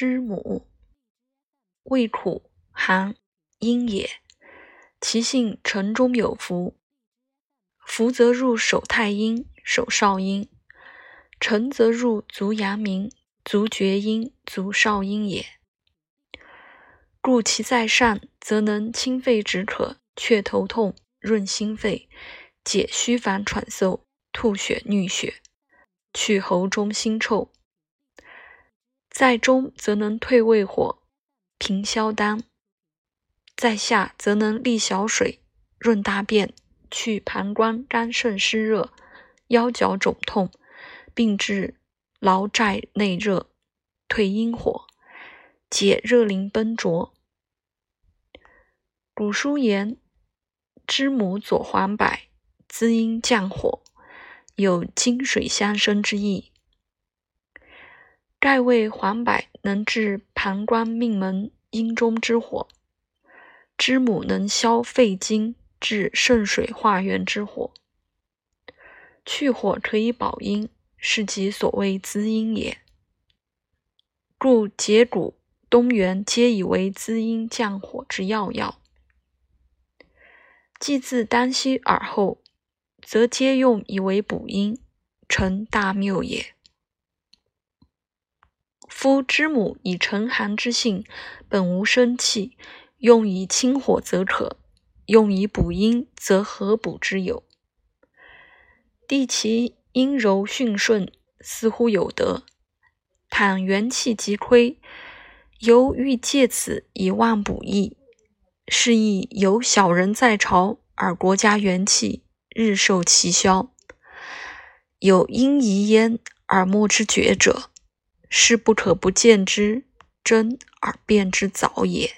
知母，味苦寒阴也。其性沉中有浮，浮则入手太阴、手少阴；沉则入足阳明、足厥阴、足少阴也。故其在上，则能清肺止渴、却头痛、润心肺、解虚烦喘嗽、吐血衄血、去喉中腥臭；在中，则能退胃火、平消丹。在下则能利小水、润大便、去膀胱肝肾湿热、腰脚肿痛，并治劳债内热、退阴火、解热淋崩浊。古书言：“知母左黄柏，滋阴降火，有金水相生之意。”盖谓黄柏能治膀胱命门阴中之火。知母能消肺经，治肾水化元之火，去火可以保阴，是即所谓滋阴也。故解骨、东元皆以为滋阴降火之要药。既自当息而后，则皆用以为补阴，成大谬也。夫知母以沉寒之性，本无生气。用以清火则可，用以补阴则何补之有？帝其阴柔驯顺，似乎有德。倘元气极亏，犹欲借此以望补益，是亦有小人在朝，而国家元气日受其消，有阴遗焉而莫之觉者，是不可不见之真而变之早也。